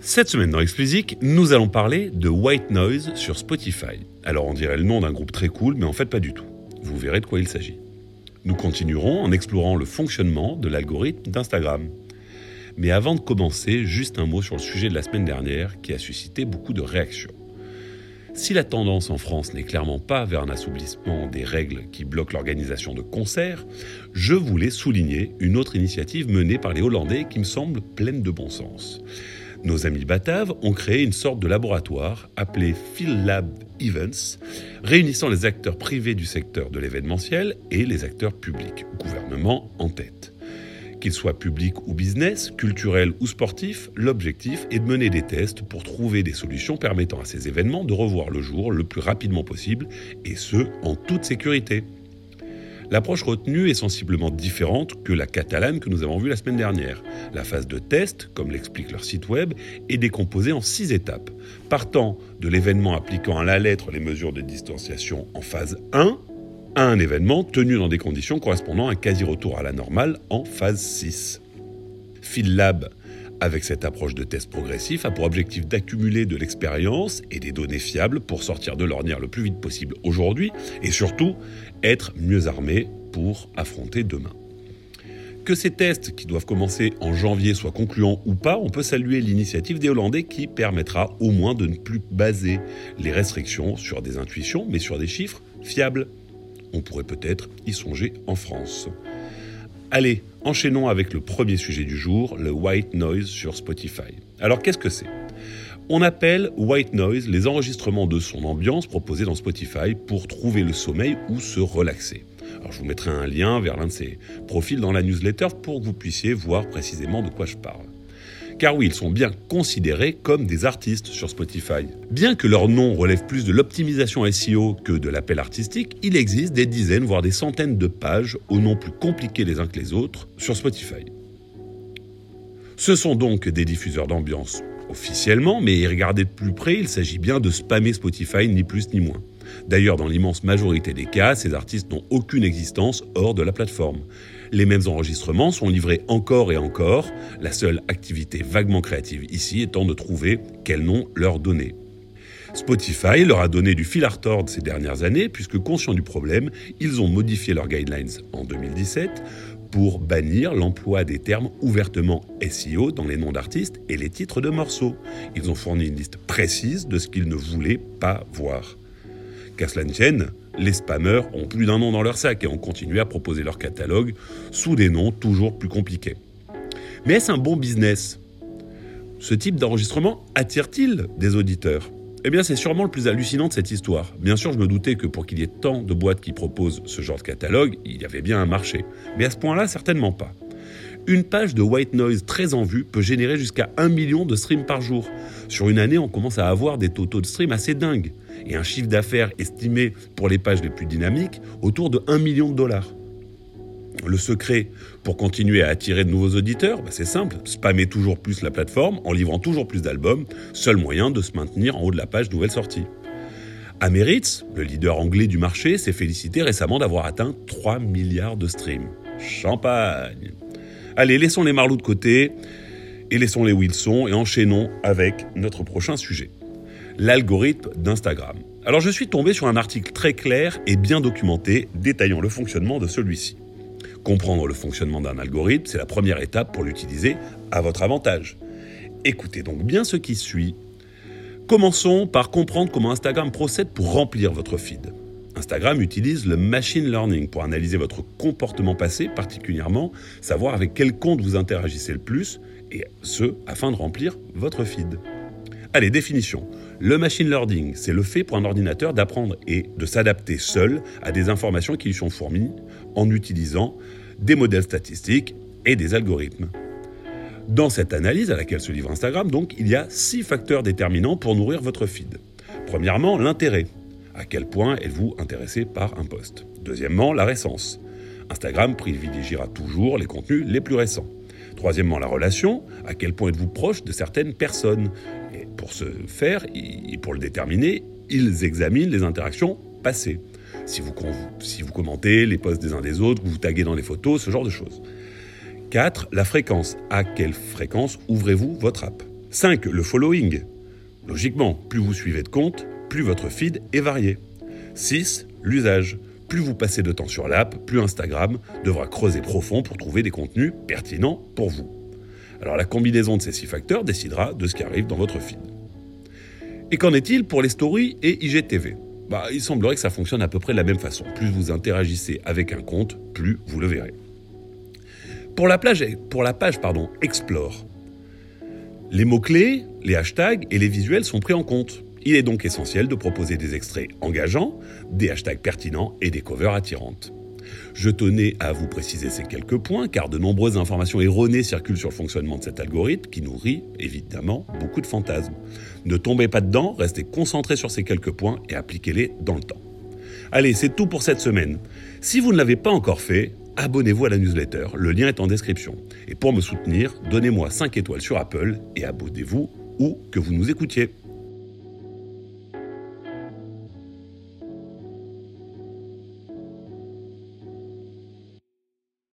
Cette semaine dans Explicit, nous allons parler de White Noise sur Spotify. Alors on dirait le nom d'un groupe très cool, mais en fait pas du tout. Vous verrez de quoi il s'agit. Nous continuerons en explorant le fonctionnement de l'algorithme d'Instagram. Mais avant de commencer, juste un mot sur le sujet de la semaine dernière qui a suscité beaucoup de réactions. Si la tendance en France n'est clairement pas vers un assouplissement des règles qui bloquent l'organisation de concerts, je voulais souligner une autre initiative menée par les Hollandais qui me semble pleine de bon sens. Nos amis Bataves ont créé une sorte de laboratoire appelé PhilLab Events, réunissant les acteurs privés du secteur de l'événementiel et les acteurs publics, gouvernement en tête. Qu'il soit public ou business, culturel ou sportif, l'objectif est de mener des tests pour trouver des solutions permettant à ces événements de revoir le jour le plus rapidement possible, et ce, en toute sécurité. L'approche retenue est sensiblement différente que la catalane que nous avons vue la semaine dernière. La phase de test, comme l'explique leur site web, est décomposée en six étapes. Partant de l'événement appliquant à la lettre les mesures de distanciation en phase 1, à un événement tenu dans des conditions correspondant à un quasi-retour à la normale en phase 6. PhilLab, avec cette approche de test progressif, a pour objectif d'accumuler de l'expérience et des données fiables pour sortir de l'ornière le plus vite possible aujourd'hui et surtout être mieux armé pour affronter demain. Que ces tests qui doivent commencer en janvier soient concluants ou pas, on peut saluer l'initiative des Hollandais qui permettra au moins de ne plus baser les restrictions sur des intuitions mais sur des chiffres fiables on pourrait peut-être y songer en France. Allez, enchaînons avec le premier sujet du jour, le white noise sur Spotify. Alors qu'est-ce que c'est? On appelle white noise les enregistrements de son ambiance proposés dans Spotify pour trouver le sommeil ou se relaxer. Je vous mettrai un lien vers l'un de ces profils dans la newsletter pour que vous puissiez voir précisément de quoi je parle. Car oui, ils sont bien considérés comme des artistes sur Spotify. Bien que leur nom relève plus de l'optimisation SEO que de l'appel artistique, il existe des dizaines, voire des centaines de pages aux noms plus compliqués les uns que les autres sur Spotify. Ce sont donc des diffuseurs d'ambiance officiellement, mais regardez de plus près, il s'agit bien de spammer Spotify, ni plus ni moins. D'ailleurs, dans l'immense majorité des cas, ces artistes n'ont aucune existence hors de la plateforme. Les mêmes enregistrements sont livrés encore et encore, la seule activité vaguement créative ici étant de trouver quel nom leur donner. Spotify leur a donné du fil à retordre ces dernières années, puisque conscients du problème, ils ont modifié leurs guidelines en 2017 pour bannir l'emploi des termes ouvertement SEO dans les noms d'artistes et les titres de morceaux. Ils ont fourni une liste précise de ce qu'ils ne voulaient pas voir. Qu'à cela les spammers ont plus d'un nom dans leur sac et ont continué à proposer leur catalogue sous des noms toujours plus compliqués. Mais est-ce un bon business? Ce type d'enregistrement attire-t-il des auditeurs? Eh bien, c'est sûrement le plus hallucinant de cette histoire. Bien sûr, je me doutais que pour qu'il y ait tant de boîtes qui proposent ce genre de catalogue, il y avait bien un marché. Mais à ce point-là, certainement pas. Une page de white noise très en vue peut générer jusqu'à 1 million de streams par jour. Sur une année, on commence à avoir des totaux de streams assez dingues et un chiffre d'affaires estimé pour les pages les plus dynamiques autour de 1 million de dollars. Le secret pour continuer à attirer de nouveaux auditeurs, bah, c'est simple, spammer toujours plus la plateforme en livrant toujours plus d'albums, seul moyen de se maintenir en haut de la page nouvelle sortie. Ameritz, le leader anglais du marché, s'est félicité récemment d'avoir atteint 3 milliards de streams. Champagne Allez, laissons les marlous de côté et laissons les Wilson et enchaînons avec notre prochain sujet l'algorithme d'Instagram. Alors je suis tombé sur un article très clair et bien documenté détaillant le fonctionnement de celui-ci. Comprendre le fonctionnement d'un algorithme, c'est la première étape pour l'utiliser à votre avantage. Écoutez donc bien ce qui suit. Commençons par comprendre comment Instagram procède pour remplir votre feed. Instagram utilise le machine learning pour analyser votre comportement passé, particulièrement savoir avec quel compte vous interagissez le plus, et ce, afin de remplir votre feed. Allez, définition. Le machine learning, c'est le fait pour un ordinateur d'apprendre et de s'adapter seul à des informations qui lui sont fournies en utilisant des modèles statistiques et des algorithmes. Dans cette analyse à laquelle se livre Instagram, donc, il y a six facteurs déterminants pour nourrir votre feed. Premièrement, l'intérêt. À quel point êtes-vous intéressé par un post Deuxièmement, la récence. Instagram privilégiera toujours les contenus les plus récents. Troisièmement, la relation. À quel point êtes-vous proche de certaines personnes? Et pour ce faire, et pour le déterminer, ils examinent les interactions passées. Si vous, si vous commentez les posts des uns des autres, vous taguez dans les photos, ce genre de choses. 4. La fréquence. À quelle fréquence ouvrez-vous votre app? 5. Le following. Logiquement, plus vous suivez de comptes, plus votre feed est varié. 6. L'usage. Plus vous passez de temps sur l'app, plus Instagram devra creuser profond pour trouver des contenus pertinents pour vous. Alors la combinaison de ces six facteurs décidera de ce qui arrive dans votre feed. Et qu'en est-il pour les stories et IGTV bah, Il semblerait que ça fonctionne à peu près de la même façon. Plus vous interagissez avec un compte, plus vous le verrez. Pour la, page Explore, les mots-clés, les hashtags et les visuels sont pris en compte. Il est donc essentiel de proposer des extraits engageants, des hashtags pertinents et des covers attirantes. Je tenais à vous préciser ces quelques points car de nombreuses informations erronées circulent sur le fonctionnement de cet algorithme qui nourrit évidemment beaucoup de fantasmes. Ne tombez pas dedans, restez concentrés sur ces quelques points et appliquez-les dans le temps. Allez, c'est tout pour cette semaine. Si vous ne l'avez pas encore fait, abonnez-vous à la newsletter, le lien est en description. Et pour me soutenir, donnez-moi 5 étoiles sur Apple et abonnez-vous où que vous nous écoutiez.